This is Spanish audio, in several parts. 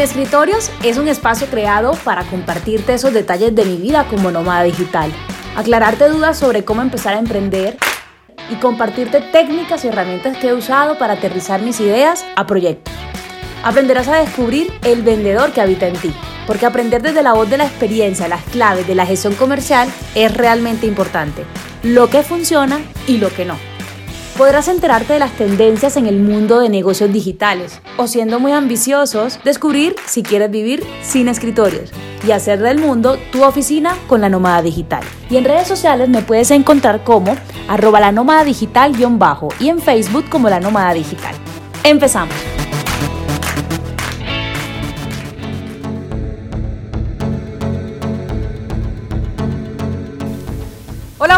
Sin Escritorios es un espacio creado para compartirte esos detalles de mi vida como nómada digital, aclararte dudas sobre cómo empezar a emprender y compartirte técnicas y herramientas que he usado para aterrizar mis ideas a proyectos. Aprenderás a descubrir el vendedor que habita en ti, porque aprender desde la voz de la experiencia las claves de la gestión comercial es realmente importante, lo que funciona y lo que no. Podrás enterarte de las tendencias en el mundo de negocios digitales o siendo muy ambiciosos, descubrir si quieres vivir sin escritorios y hacer del mundo tu oficina con la nómada digital. Y en redes sociales me puedes encontrar como arroba la nómada digital bajo y en Facebook como la nómada digital. Empezamos.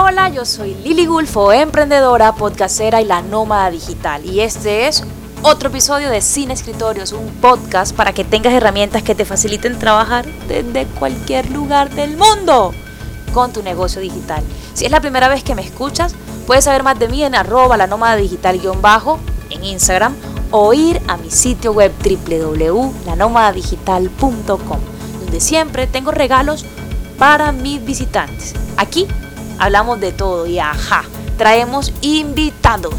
Hola, yo soy Lili Gulfo, emprendedora, podcastera y la nómada digital. Y este es otro episodio de Sin Escritorios, un podcast para que tengas herramientas que te faciliten trabajar desde cualquier lugar del mundo con tu negocio digital. Si es la primera vez que me escuchas, puedes saber más de mí en arroba la nómada digital-bajo en Instagram o ir a mi sitio web www.lanomadadigital.com, donde siempre tengo regalos para mis visitantes. Aquí hablamos de todo y ajá, traemos invitados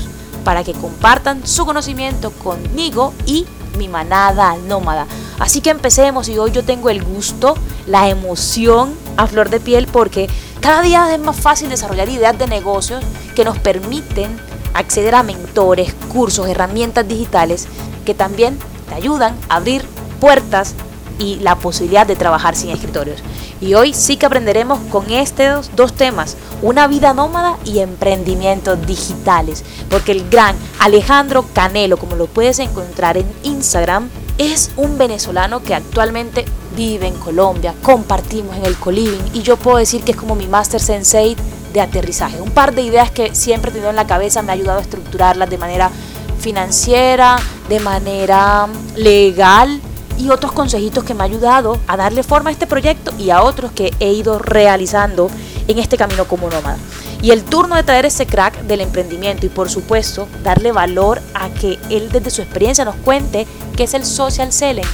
para que compartan su conocimiento conmigo y mi manada nómada. Así que empecemos y hoy yo tengo el gusto, la emoción a flor de piel porque cada día es más fácil desarrollar ideas de negocios que nos permiten acceder a mentores, cursos, herramientas digitales que también te ayudan a abrir puertas y la posibilidad de trabajar sin escritorios. Y hoy sí que aprenderemos con estos dos temas, una vida nómada y emprendimientos digitales, porque el gran Alejandro Canelo, como lo puedes encontrar en Instagram, es un venezolano que actualmente vive en Colombia, compartimos en el coliving y yo puedo decir que es como mi master sensei de aterrizaje. Un par de ideas que siempre he tenido en la cabeza me ha ayudado a estructurarlas de manera financiera, de manera legal y otros consejitos que me ha ayudado a darle forma a este proyecto y a otros que he ido realizando en este camino como nómada. Y el turno de traer ese crack del emprendimiento y por supuesto darle valor a que él desde su experiencia nos cuente qué es el social selling.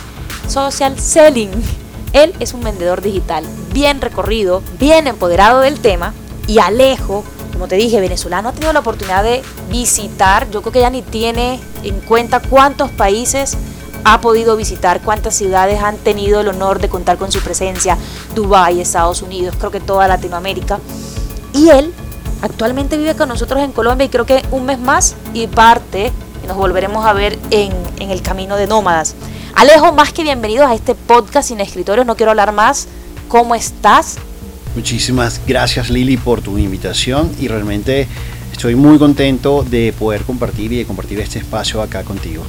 Social selling. Él es un vendedor digital bien recorrido, bien empoderado del tema y Alejo, como te dije, venezolano ha tenido la oportunidad de visitar, yo creo que ya ni tiene en cuenta cuántos países ha podido visitar, cuántas ciudades han tenido el honor de contar con su presencia, Dubái, Estados Unidos, creo que toda Latinoamérica. Y él actualmente vive con nosotros en Colombia y creo que un mes más y parte nos volveremos a ver en, en el camino de nómadas. Alejo, más que bienvenidos a este podcast sin escritorios, no quiero hablar más. ¿Cómo estás? Muchísimas gracias Lili por tu invitación y realmente estoy muy contento de poder compartir y de compartir este espacio acá contigo.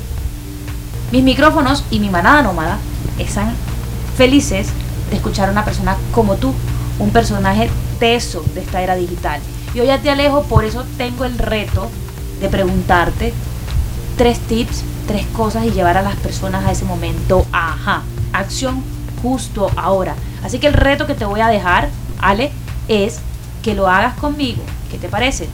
Mis micrófonos y mi manada nómada están felices de escuchar a una persona como tú, un personaje teso de esta era digital. Y hoy ya te alejo, por eso tengo el reto de preguntarte tres tips, tres cosas y llevar a las personas a ese momento, ajá, acción justo ahora. Así que el reto que te voy a dejar, Ale, es que lo hagas conmigo. ¿Qué te parece?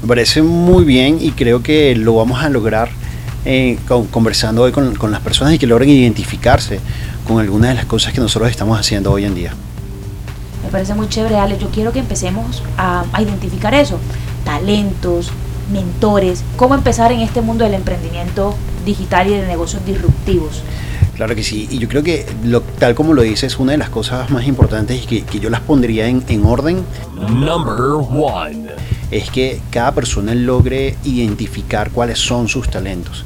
Me parece muy bien y creo que lo vamos a lograr eh, conversando hoy con, las personas y que logren identificarse con algunas de las cosas que nosotros estamos haciendo hoy en día. Me parece muy chévere, Ale. Yo quiero que empecemos a, identificar eso. Talentos, mentores, cómo empezar en este mundo del emprendimiento digital y de negocios disruptivos. Claro que sí, y yo creo que lo, tal como lo dices, una de las cosas más importantes y que, que yo las pondría en, en orden. Number one es que cada persona logre identificar cuáles son sus talentos.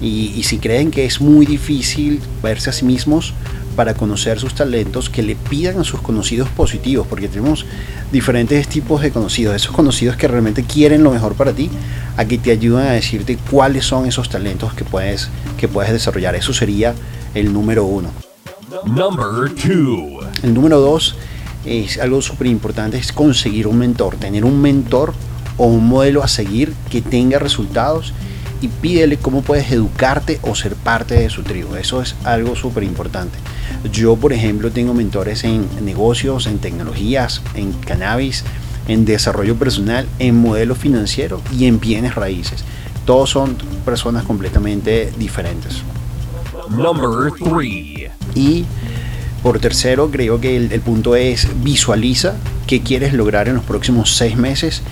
Y, si creen que es muy difícil verse a sí mismos para conocer sus talentos, que le pidan a sus conocidos positivos, porque tenemos diferentes tipos de conocidos, esos conocidos que realmente quieren lo mejor para ti, a que te ayuden a decirte cuáles son esos talentos que puedes, que puedes desarrollar. Eso sería el número uno. Number El número dos es algo súper importante, es conseguir un mentor, tener un mentor o un modelo a seguir que tenga resultados y pídele cómo puedes educarte o ser parte de su tribu. Eso es algo súper importante. Yo, por ejemplo, tengo mentores en negocios, en tecnologías, en cannabis, en desarrollo personal, en modelo financiero y en bienes raíces. Todos son personas completamente diferentes. Number three. Y por tercero, creo que el, punto es visualiza qué quieres lograr en los próximos seis meses,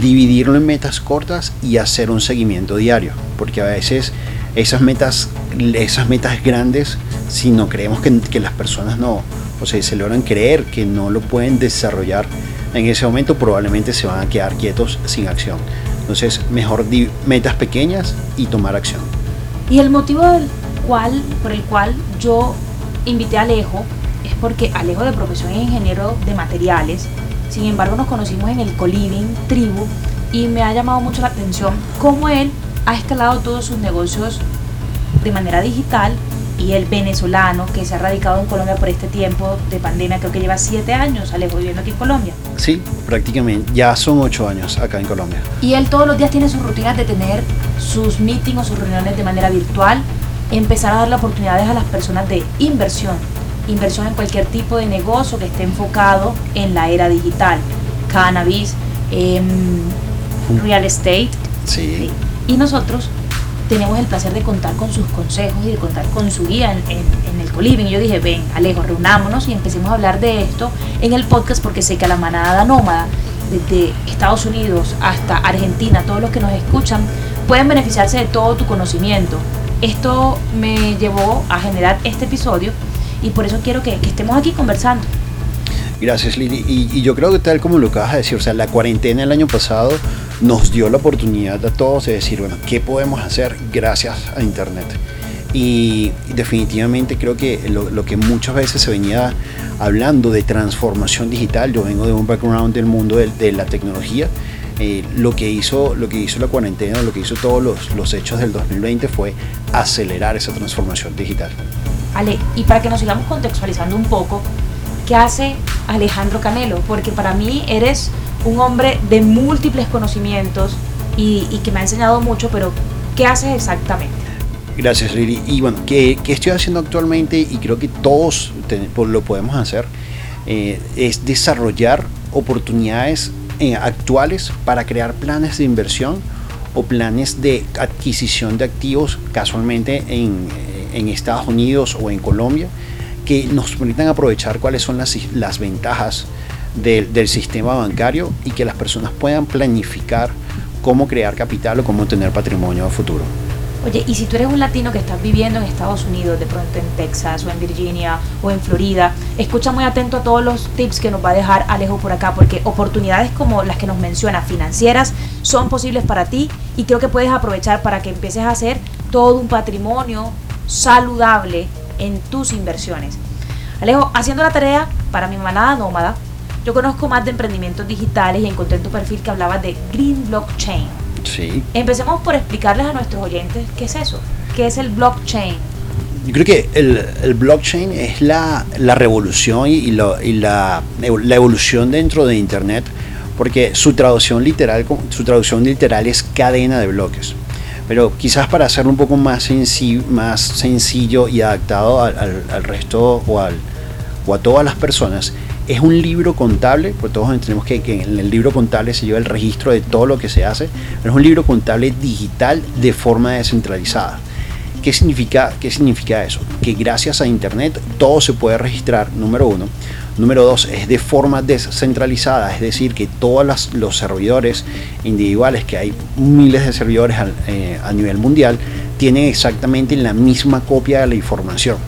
dividirlo en metas cortas y hacer un seguimiento diario, porque a veces esas metas, esas metas grandes, si no creemos que, las personas no, o sea, se logran creer que no lo pueden desarrollar en ese momento, probablemente se van a quedar quietos sin acción. Entonces, mejor metas pequeñas y tomar acción. Y el motivo del cual, por el cual yo invité a Alejo es porque Alejo de profesión es ingeniero de materiales. Sin embargo, nos conocimos en el Coliving Tribu y me ha llamado mucho la atención cómo él ha escalado todos sus negocios de manera digital y el venezolano que se ha radicado en Colombia por este tiempo de pandemia, creo que lleva siete años, Alejo, viviendo aquí en Colombia. Sí, prácticamente, ya son ocho años acá en Colombia. Y él todos los días tiene sus rutinas de tener sus meetings o sus reuniones de manera virtual, empezar a darle oportunidades a las personas de inversión, inversión en cualquier tipo de negocio que esté enfocado en la era digital, cannabis, em, real estate. sí. Y nosotros tenemos el placer de contar con sus consejos y de contar con su guía en, el coliving. Y yo dije, ven, Alejo, reunámonos y empecemos a hablar de esto en el podcast porque sé que a la manada nómada, desde Estados Unidos hasta Argentina, todos los que nos escuchan, pueden beneficiarse de todo tu conocimiento. Esto me llevó a generar este episodio y por eso quiero que, estemos aquí conversando. Gracias, Lili. Y, y, yo creo que tal como lo acabas de decir, o sea, la cuarentena el año pasado nos dio la oportunidad a todos de decir, bueno, ¿qué podemos hacer gracias a Internet? Y definitivamente creo que lo, que muchas veces se venía hablando de transformación digital, yo vengo de un background del mundo de, la tecnología, eh, lo, que hizo, lo que hizo la cuarentena, lo que hizo todos los, los hechos del 2020 fue acelerar esa transformación digital. Ale, y para que nos sigamos contextualizando un poco, ¿qué hace Alejandro Canelo? Porque para mí eres un hombre de múltiples conocimientos y, que me ha enseñado mucho, pero ¿qué haces exactamente? Gracias, Lili. Y bueno, ¿qué, estoy haciendo actualmente? Y creo que todos pues, lo podemos hacer. Eh, es desarrollar oportunidades eh, actuales para crear planes de inversión o planes de adquisición de activos casualmente en, en Estados Unidos o en Colombia que nos permitan aprovechar cuáles son las, las ventajas del, sistema bancario y que las personas puedan planificar cómo crear capital o cómo tener patrimonio a futuro. Oye, y si tú eres un latino que estás viviendo en Estados Unidos, de pronto en Texas o en Virginia o en Florida, escucha muy atento a todos los tips que nos va a dejar Alejo por acá, porque oportunidades como las que nos menciona, financieras, son posibles para ti y creo que puedes aprovechar para que empieces a hacer todo un patrimonio saludable en tus inversiones. Alejo, haciendo la tarea para mi manada nómada, yo conozco más de emprendimientos digitales y encontré en tu perfil que hablabas de Green Blockchain. Sí. Empecemos por explicarles a nuestros oyentes qué es eso, qué es el blockchain. Yo creo que el, blockchain es la, revolución y, la, la, evolución dentro de Internet, porque su traducción literal, su traducción literal es cadena de bloques. Pero quizás para hacerlo un poco más, más sencillo y adaptado al, al resto o, al, o a todas las personas, es un libro contable, porque todos entendemos que, en el libro contable se lleva el registro de todo lo que se hace, pero es un libro contable digital de forma descentralizada. ¿Qué significa, ¿Qué significa eso? Que gracias a Internet todo se puede registrar, número uno. Número dos, es de forma descentralizada, es decir, que todos los servidores individuales, que hay miles de servidores eh, a nivel mundial, tienen exactamente la misma copia de la información.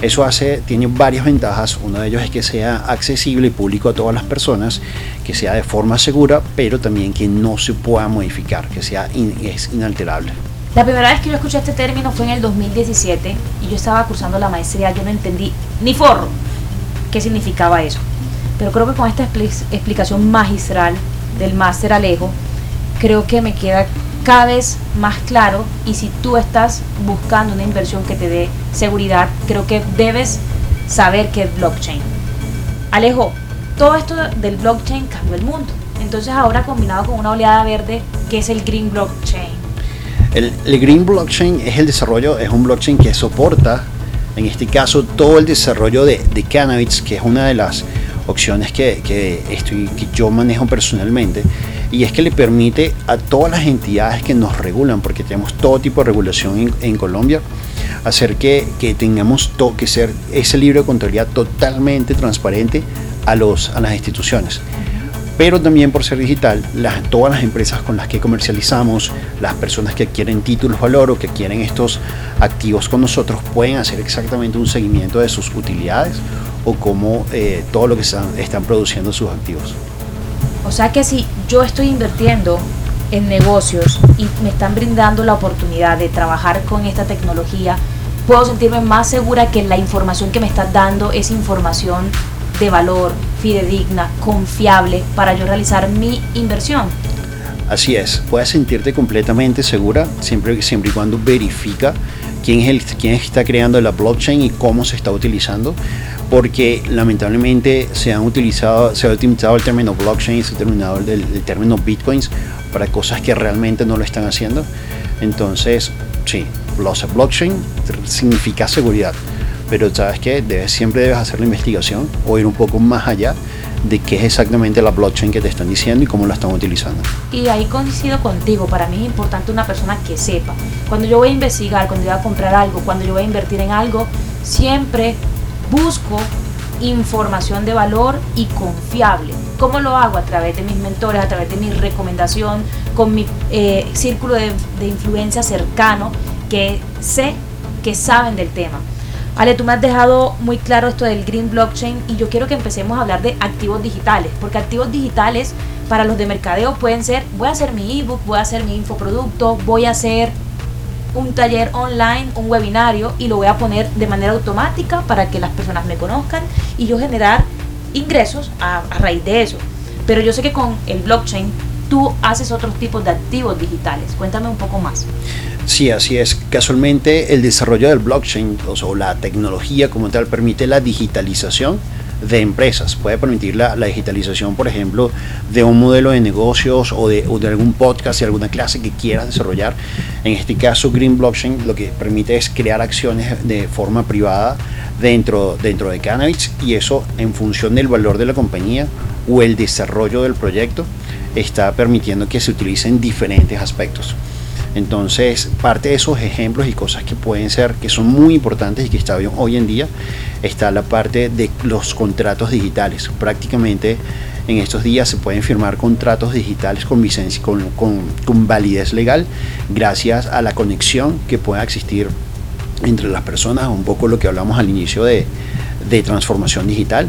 Eso hace, tiene varias ventajas. Uno de ellos es que sea accesible y público a todas las personas, que sea de forma segura, pero también que no se pueda modificar, que sea es inalterable. La primera vez que yo escuché este término fue en el 2017 y yo estaba cursando la maestría, yo no entendí ni forro qué significaba eso. Pero creo que con esta explicación magistral del máster Alejo, creo que me queda cada vez más claro y si tú estás buscando una inversión que te dé seguridad, creo que debes saber qué es blockchain. Alejo, todo esto del blockchain cambió el mundo. Entonces ahora combinado con una oleada verde, ¿qué es el green blockchain? El, green blockchain es el desarrollo, es un blockchain que soporta, en este caso, todo el desarrollo de, cannabis, que es una de las opciones que, que, estoy, que yo manejo personalmente y es que le permite a todas las entidades que nos regulan, porque tenemos todo tipo de regulación en, Colombia, hacer que, que tengamos que ser ese libro de contabilidad totalmente transparente a, los, a las instituciones pero también por ser digital, todas las empresas con las que comercializamos, las personas que adquieren títulos valor o que adquieren estos activos con nosotros, pueden hacer exactamente un seguimiento de sus utilidades o cómo eh, todo lo que están, están produciendo sus activos. O sea que si yo estoy invirtiendo en negocios y me están brindando la oportunidad de trabajar con esta tecnología, puedo sentirme más segura que la información que me están dando es información de valor, fidedigna, confiable para yo realizar mi inversión. Así es, puedes sentirte completamente segura siempre, y cuando verifica quién es el está creando la blockchain y cómo se está utilizando, porque lamentablemente se han utilizado se ha utilizado el término blockchain, se ha terminado el, el término bitcoins para cosas que realmente no lo están haciendo. Entonces, sí, blockchain significa seguridad pero sabes que debes, siempre debes hacer la investigación o ir un poco más allá de qué es exactamente la blockchain que te están diciendo y cómo la están utilizando. Y ahí coincido contigo, para mí es importante una persona que sepa. Cuando yo voy a investigar, cuando yo voy a comprar algo, cuando yo voy a invertir en algo, siempre busco información de valor y confiable. ¿Cómo lo hago? A través de mis mentores, a través de mi recomendación, con mi eh, círculo de, de influencia cercano que sé que saben del tema. Ale, tú me has dejado muy claro esto del Green Blockchain y yo quiero que empecemos a hablar de activos digitales, porque activos digitales para los de mercadeo pueden ser, voy a hacer mi ebook, voy a hacer mi infoproducto, voy a hacer un taller online, un webinario y lo voy a poner de manera automática para que las personas me conozcan y yo generar ingresos a, a raíz de eso. Pero yo sé que con el blockchain tú haces otros tipos de activos digitales. Cuéntame un poco más. Sí, así es. Casualmente el desarrollo del blockchain o la tecnología como tal permite la digitalización de empresas. Puede permitir la, digitalización, por ejemplo, de un modelo de negocios o de, algún podcast y alguna clase que quieras desarrollar. En este caso, Green Blockchain lo que permite es crear acciones de forma privada dentro, dentro de Cannabis y eso en función del valor de la compañía o el desarrollo del proyecto está permitiendo que se utilicen diferentes aspectos. Entonces, parte de esos ejemplos y cosas que pueden ser, que son muy importantes y que está bien hoy en día, está la parte de los contratos digitales. Prácticamente en estos días se pueden firmar contratos digitales con, validez legal gracias a la conexión que pueda existir entre las personas, un poco lo que hablamos al inicio de, transformación digital.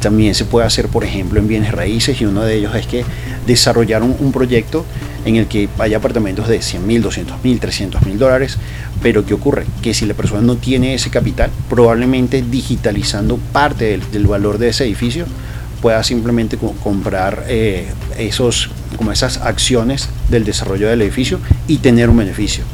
También se puede hacer, por ejemplo, en bienes raíces y uno de ellos es que desarrollar un, proyecto en el que haya apartamentos de 100 mil, 200 mil, 300 mil dólares, pero ¿qué ocurre? Que si la persona no tiene ese capital, probablemente digitalizando parte del, valor de ese edificio, pueda simplemente comprar eh, esos, como esas acciones del desarrollo del edificio y tener un beneficio.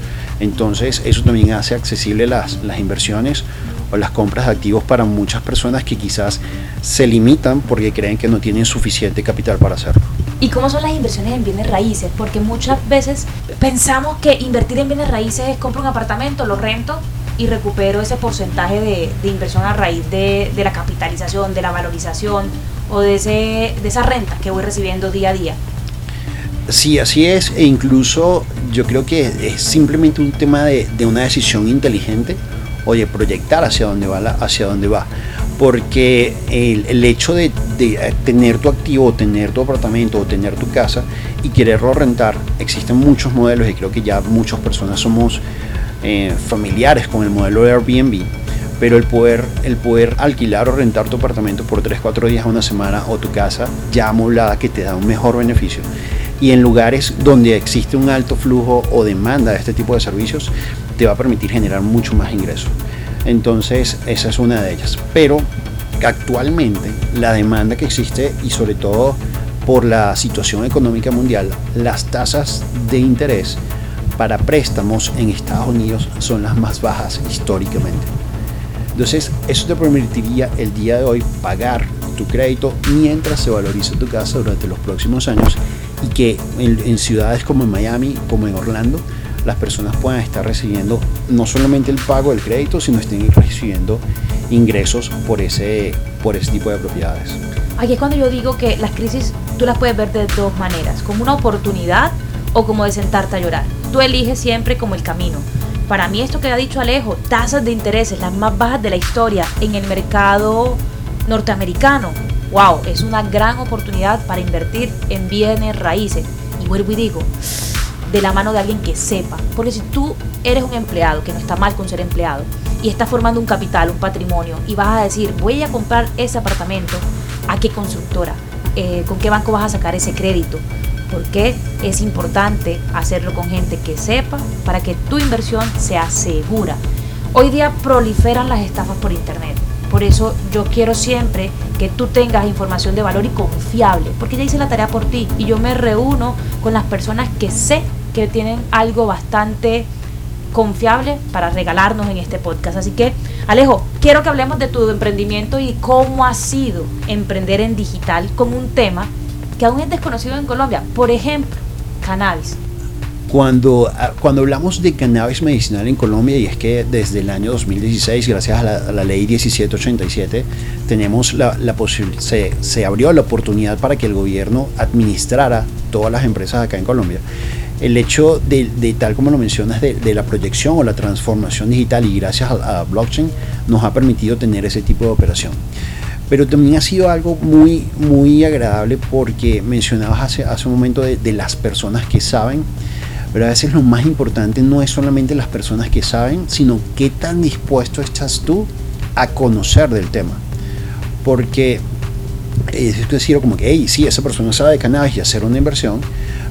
Entonces eso también hace accesible las inversiones o las compras de activos para muchas personas que quizás se limitan porque creen que no tienen suficiente capital para hacerlo. ¿Y cómo son las inversiones en bienes raíces? Porque muchas veces pensamos que invertir en bienes raíces es compro un apartamento, lo rento y recupero ese porcentaje de, inversión a raíz de, de, la capitalización, de la valorización o de, ese, de esa renta que voy recibiendo día a día. Sí, así es, e incluso yo creo que es simplemente un tema de, de una decisión inteligente oye, proyectar hacia dónde va, hacia dónde va. Porque el, hecho de, tener tu activo, tener tu apartamento o tener tu casa y quererlo rentar, existen muchos modelos y creo que ya muchas personas somos eh, familiares con el modelo de Airbnb pero el poder, el poder alquilar o rentar tu apartamento por 3, 4 días a una semana o tu casa ya amoblada que te da un mejor beneficio. Y en lugares donde existe un alto flujo o demanda de este tipo de servicios, te va a permitir generar mucho más ingresos. Entonces, esa es una de ellas. Pero actualmente la demanda que existe y sobre todo por la situación económica mundial, las tasas de interés para préstamos en Estados Unidos son las más bajas históricamente. Entonces, eso te permitiría el día de hoy pagar tu crédito mientras se valoriza tu casa durante los próximos años y que en, en ciudades como en Miami, como en Orlando, las personas puedan estar recibiendo no solamente el pago del crédito, sino estén recibiendo ingresos por ese, por ese tipo de propiedades. Aquí es cuando yo digo que las crisis tú las puedes ver de dos maneras, como una oportunidad o como de sentarte a llorar. Tú eliges siempre como el camino. Para mí esto que ha dicho Alejo, tasas de intereses las más bajas de la historia en el mercado norteamericano. Wow, es una gran oportunidad para invertir en bienes raíces. Y vuelvo y digo, de la mano de alguien que sepa. Porque si tú eres un empleado, que no está mal con ser empleado, y estás formando un capital, un patrimonio, y vas a decir, voy a comprar ese apartamento, ¿a qué constructora? Eh, ¿Con qué banco vas a sacar ese crédito? Porque es importante hacerlo con gente que sepa para que tu inversión sea segura. Hoy día proliferan las estafas por internet. Por eso yo quiero siempre que tú tengas información de valor y confiable, porque ya hice la tarea por ti y yo me reúno con las personas que sé que tienen algo bastante confiable para regalarnos en este podcast. Así que, Alejo, quiero que hablemos de tu emprendimiento y cómo ha sido emprender en digital con un tema que aún es desconocido en Colombia. Por ejemplo, cannabis. Cuando, ah, cuando hablamos de cannabis medicinal en Colombia, y es que desde el año 2016, gracias a la, ley 1787, tenemos la, la se, se abrió la oportunidad para que el gobierno administrara todas las empresas acá en Colombia el hecho de, tal como lo mencionas, de, la proyección o la transformación digital y gracias a, blockchain nos ha permitido tener ese tipo de operación. Pero también ha sido algo muy, muy agradable porque mencionabas hace, hace un momento de, las personas que saben, pero a veces lo más importante no es solamente las personas que saben, sino qué tan dispuesto estás tú a conocer del tema. Porque es decir, como que, hey, sí, esa persona sabe de cannabis y hacer una inversión,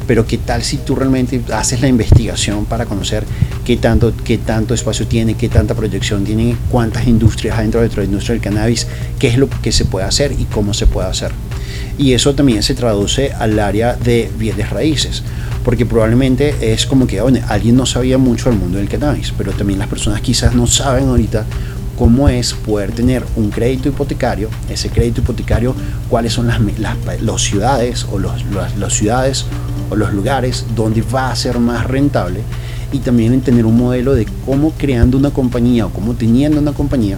pero qué tal si tú realmente haces la investigación para conocer qué tanto, qué tanto espacio tiene, qué tanta proyección tiene, cuántas industrias hay dentro, de la industria del cannabis, qué es lo que se puede hacer y cómo se puede hacer. Y eso también se traduce al área de bienes raíces, porque probablemente es como que alguien no sabía mucho del mundo del cannabis, pero también las personas quizás no saben ahorita cómo es poder tener un crédito hipotecario, ese crédito hipotecario, cuáles son las, las, ciudades o los, las ciudades o los lugares donde va a ser más rentable y también en tener un modelo de cómo creando una compañía o cómo teniendo una compañía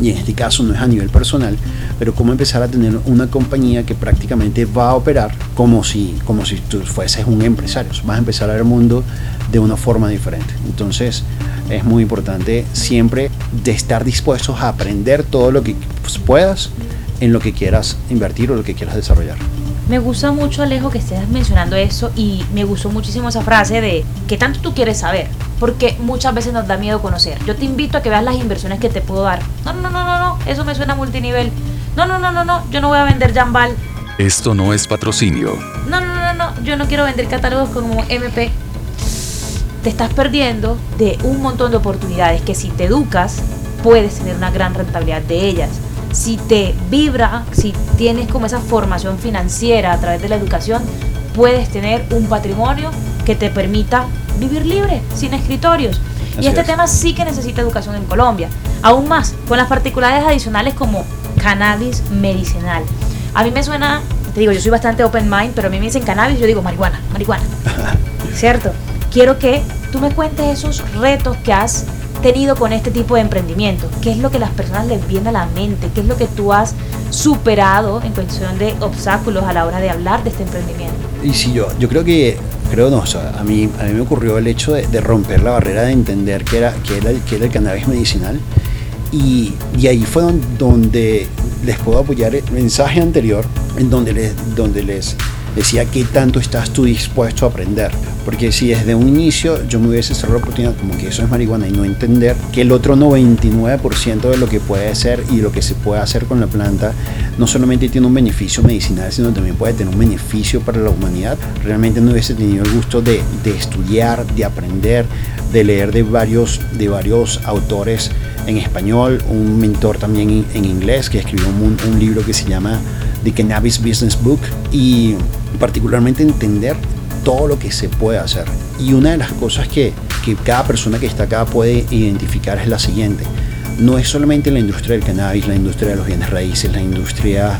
y en este caso no es a nivel personal, pero cómo empezar a tener una compañía que prácticamente va a operar como si, como si tú fueses un empresario, vas a empezar a ver el mundo de una forma diferente. Entonces es muy importante siempre de estar dispuestos a aprender todo lo que puedas en lo que quieras invertir o lo que quieras desarrollar. Me gusta mucho, Alejo, que estés mencionando eso y me gustó muchísimo esa frase de que tanto tú quieres saber, porque muchas veces nos da miedo conocer. Yo te invito a que veas las inversiones que te puedo dar. No, no, no, no, no, eso me suena multinivel. No, no, no, no, no, yo no voy a vender Jambal. Esto no es patrocinio. No, no, no, no, yo no quiero vender catálogos como MP. Te estás perdiendo de un montón de oportunidades que si te educas, puedes tener una gran rentabilidad de ellas si te vibra, si tienes como esa formación financiera a través de la educación, puedes tener un patrimonio que te permita vivir libre, sin escritorios. y este tema sí que necesita educación en Colombia. Aún más, con las particularidades adicionales como cannabis medicinal. A mí me suena, te digo, yo soy bastante open mind, pero a mí me dicen cannabis, yo digo marihuana, marihuana. ¿Cierto? Quiero que tú me cuentes esos retos que has tenido con este tipo de emprendimiento? ¿Qué es lo que las personas les viene a la mente? ¿Qué es lo que tú has superado en cuestión de obstáculos a la hora de hablar de este emprendimiento? Y si yo, yo creo que, creo no, a, mí, a mí me ocurrió el hecho de, romper la barrera de entender que era, que era, que era el cannabis medicinal. Y, y, ahí fue donde les puedo apoyar el mensaje anterior, en donde les, donde les decía qué tanto estás tú dispuesto a aprender. Porque si desde un inicio yo me hubiese cerrado la oportunidad como que eso es marihuana y no entender que el otro 99% de lo que puede ser y lo que se puede hacer con la planta no solamente tiene un beneficio medicinal, sino también puede tener un beneficio para la humanidad, realmente no hubiese tenido el gusto de, de estudiar, de aprender, de leer de varios, de varios autores en español, un mentor también en, inglés que escribió un, un libro que se llama The Cannabis Business Book y particularmente entender todo lo que se puede hacer. Y una de las cosas que, que cada persona que está acá puede identificar es la siguiente. No es solamente la industria del cannabis, la industria de los bienes raíces, la industria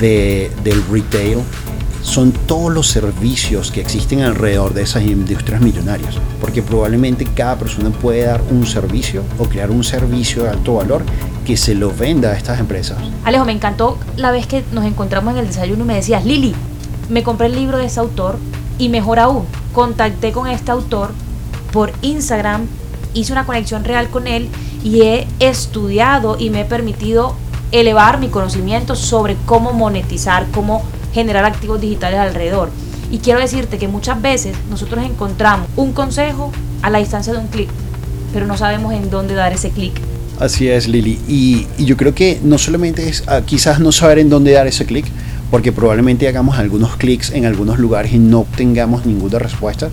de, del retail, son todos los servicios que existen alrededor de esas industrias millonarias. Porque probablemente cada persona puede dar un servicio o crear un servicio de alto valor que se lo venda a estas empresas. Alejo, me encantó la vez que nos encontramos en el desayuno y me decías, Lili, me compré el libro de ese autor y mejor aún, contacté con este autor por Instagram hice una conexión real con él y he estudiado y me he permitido elevar mi conocimiento sobre cómo monetizar, cómo generar activos digitales alrededor. Y quiero decirte que muchas veces nosotros encontramos un consejo a la distancia de un clic, pero no sabemos en dónde dar ese clic. Así es, Lili. Y, yo creo que no solamente es ah, quizás no saber en dónde dar ese clic, porque probablemente hagamos algunos clics en algunos lugares y no obtengamos ninguna respuesta,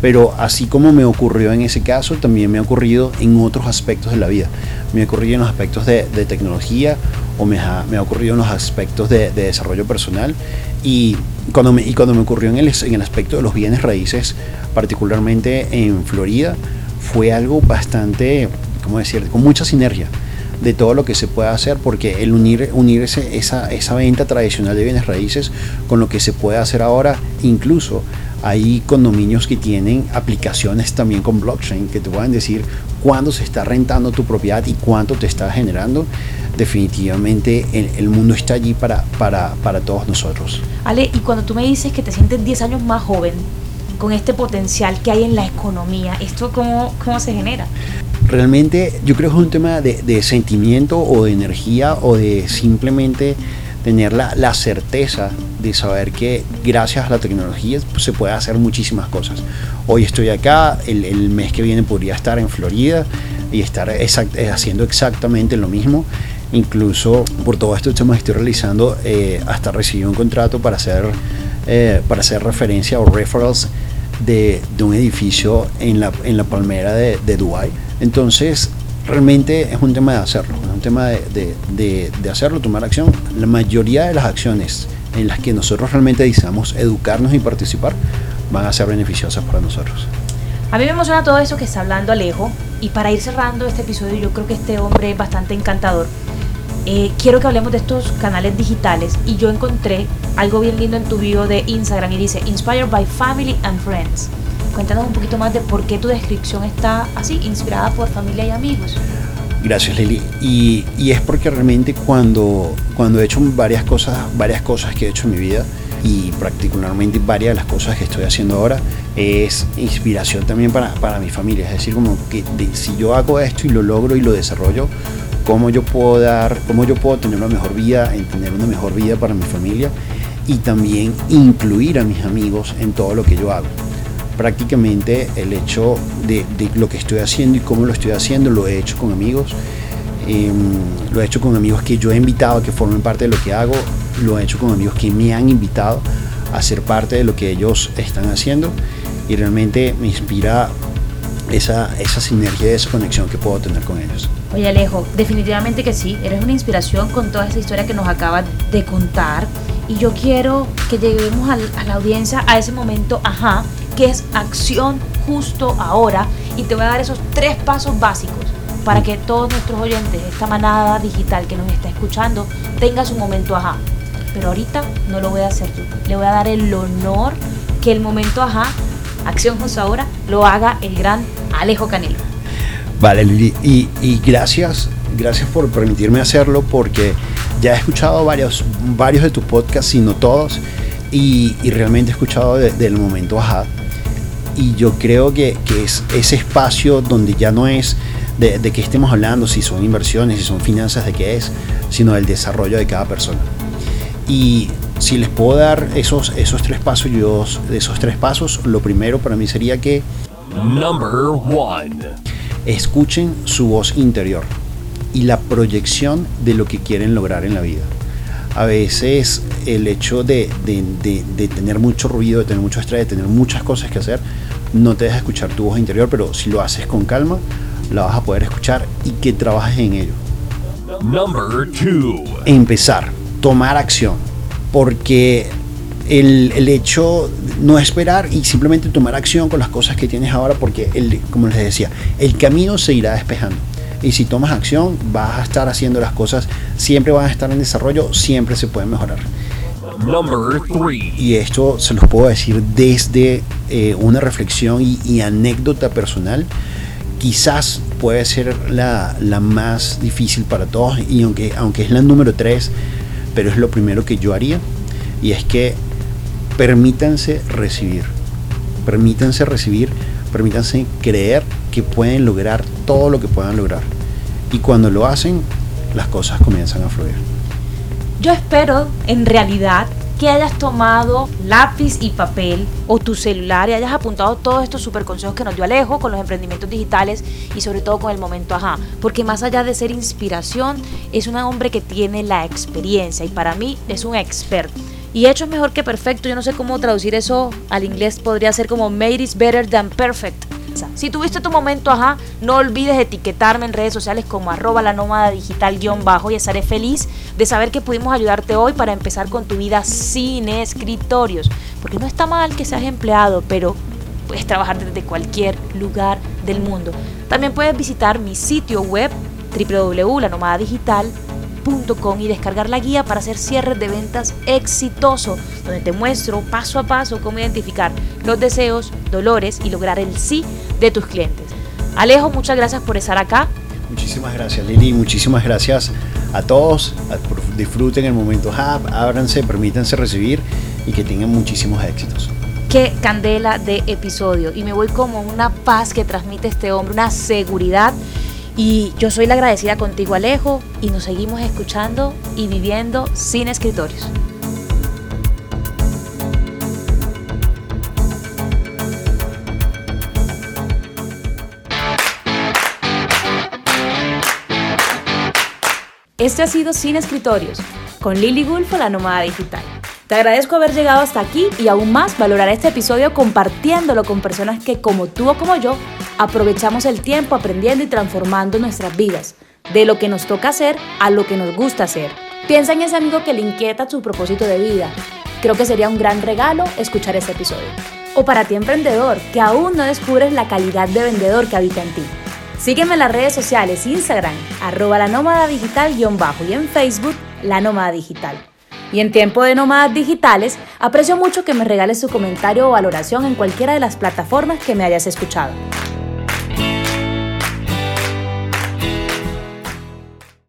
pero así como me ocurrió en ese caso, también me ha ocurrido en otros aspectos de la vida. Me ha ocurrido en los aspectos de, tecnología o me ha, me ocurrido en los aspectos de, desarrollo personal y cuando me, y cuando me ocurrió en el, en el aspecto de los bienes raíces, particularmente en Florida, fue algo bastante, ¿cómo decir?, con mucha sinergia de todo lo que se puede hacer, porque el unir, unir esa, esa venta tradicional de bienes raíces con lo que se puede hacer ahora, incluso hay condominios que tienen aplicaciones también con blockchain que te pueden decir cuándo se está rentando tu propiedad y cuánto te está generando. Definitivamente el, el mundo está allí para, para, para, todos nosotros. Ale, y cuando tú me dices que te sientes 10 años más joven, con este potencial que hay en la economía, ¿esto cómo, cómo se genera? realmente yo creo que es un tema de, sentimiento o de energía o de simplemente tener la, certeza de saber que gracias a la tecnología se puede hacer muchísimas cosas. Hoy estoy acá, el, mes que viene podría estar en Florida y estar eh, haciendo exactamente lo mismo. Incluso por todo esto que estoy realizando, eh, hasta recibí un contrato para hacer, eh, para hacer referencia o referrals de, un edificio en la, en la palmera de, de Dubái entonces, realmente es un tema de hacerlo, es un tema de, de, hacerlo, tomar acción. La mayoría de las acciones en las que nosotros realmente deseamos educarnos y participar van a ser beneficiosas para nosotros. A mí me emociona todo eso que está hablando Alejo y para ir cerrando este episodio yo creo que este hombre es bastante encantador. Eh, quiero que hablemos de estos canales digitales y yo encontré algo bien lindo en tu video de Instagram y dice Inspired by Family and Friends. Cuéntanos un poquito más de por qué tu descripción está así, inspirada por familia y amigos. Gracias Lili. Y, y, es porque realmente cuando, cuando he hecho varias cosas, varias cosas que he hecho en mi vida y particularmente varias de las cosas que estoy haciendo ahora es inspiración también para, para mi familia. Es decir, como que si yo hago esto y lo logro y lo desarrollo, cómo yo puedo dar, cómo yo puedo tener una mejor vida, en tener una mejor vida para mi familia y también incluir a mis amigos en todo lo que yo hago. Prácticamente el hecho de, lo que estoy haciendo y cómo lo estoy haciendo, lo he hecho con amigos. Em, lo he hecho con amigos que yo he invitado a que formen parte de lo que hago, lo he hecho con amigos que me han invitado a ser parte de lo que ellos están haciendo. Y realmente me inspira esa, esa sinergia, esa conexión que puedo tener con ellos. Oye Alejo, definitivamente que sí, eres una inspiración con toda esa historia que nos acabas de contar y yo quiero que lleguemos a la audiencia a ese momento, ajá, que es acción justo ahora y te voy a dar esos tres pasos básicos para que todos nuestros oyentes, esta manada digital que nos está escuchando, tenga su momento ajá. Pero ahorita no lo voy a hacer yo. Le voy a dar el honor que el momento ajá, acción justo ahora, lo haga el gran Alejo Canelo. Vale, Lili, y, gracias, gracias por permitirme hacerlo porque ya he escuchado varios, varios de tus podcasts, si no todos, y, realmente he escuchado del momento ajá y yo creo que, es ese espacio donde ya no es de, de qué estemos hablando, si son inversiones, si son finanzas, de qué es, sino del desarrollo de cada persona. Y si les puedo dar esos, esos tres pasos, yo, de esos tres pasos, lo primero para mí sería que... Number one. Escuchen su voz interior y la proyección de lo que quieren lograr en la vida. A veces el hecho de, tener mucho ruido, de tener mucho estrés, de tener muchas cosas que hacer, no te deja escuchar tu voz interior, pero si lo haces con calma, la vas a poder escuchar y que trabajes en ello. Number two. Empezar, tomar acción, porque el, el, hecho no esperar y simplemente tomar acción con las cosas que tienes ahora, porque el, como les decía, el camino se irá despejando y si tomas acción vas a estar haciendo las cosas, siempre van a estar en desarrollo, siempre se pueden mejorar. Y esto se los puedo decir desde eh, una reflexión y, anécdota personal. Quizás puede ser la, la, más difícil para todos y aunque, aunque es la número 3, pero es lo primero que yo haría. Y es que permítanse recibir. Permítanse recibir permítanse creer que pueden lograr todo lo que puedan lograr. Y cuando lo hacen, las cosas comienzan a fluir. Yo espero, en realidad, que hayas tomado lápiz y papel o tu celular y hayas apuntado todos estos super consejos que nos dio Alejo con los emprendimientos digitales y sobre todo con el momento ajá. Porque más allá de ser inspiración, es un hombre que tiene la experiencia y para mí es un experto. Y hecho es mejor que perfecto. Yo no sé cómo traducir eso al inglés. Podría ser como made is better than perfect. Si tuviste tu momento, ajá, no olvides etiquetarme en redes sociales como arroba la nómada digital guion bajo y estaré feliz de saber que pudimos ayudarte hoy para empezar con tu vida sin escritorios. Porque no está mal que seas empleado, pero puedes trabajar desde cualquier lugar del mundo. También puedes visitar mi sitio web www.lanomadadigital.com y descargar la guía para hacer cierres de ventas exitoso, donde te muestro paso a paso cómo identificar los deseos, dolores y lograr el sí de tus clientes. Alejo, muchas gracias por estar acá. Muchísimas gracias Lili, muchísimas gracias a todos. Disfruten el momento hub, ábranse, permítanse recibir y que tengan muchísimos éxitos qué candela de episodio. Y me voy como una paz que transmite este hombre, una seguridad y yo soy la agradecida contigo, Alejo, y nos seguimos escuchando y viviendo sin escritorios. Este ha sido Sin Escritorios, con Lily Gulfo, la nómada digital. Te agradezco haber llegado hasta aquí y aún más valorar este episodio compartiéndolo con personas que como tú o como yo aprovechamos el tiempo aprendiendo y transformando nuestras vidas, de lo que nos toca hacer a lo que nos gusta hacer. Piensa en ese amigo que le inquieta su propósito de vida. Creo que sería un gran regalo escuchar este episodio. O para ti emprendedor, que aún no descubres la calidad de vendedor que habita en ti. Sígueme en las redes sociales, Instagram, arroba la nómada digital bajo y en Facebook, la nómada digital. Y en tiempo de nómadas digitales, aprecio mucho que me regales su comentario o valoración en cualquiera de las plataformas que me hayas escuchado.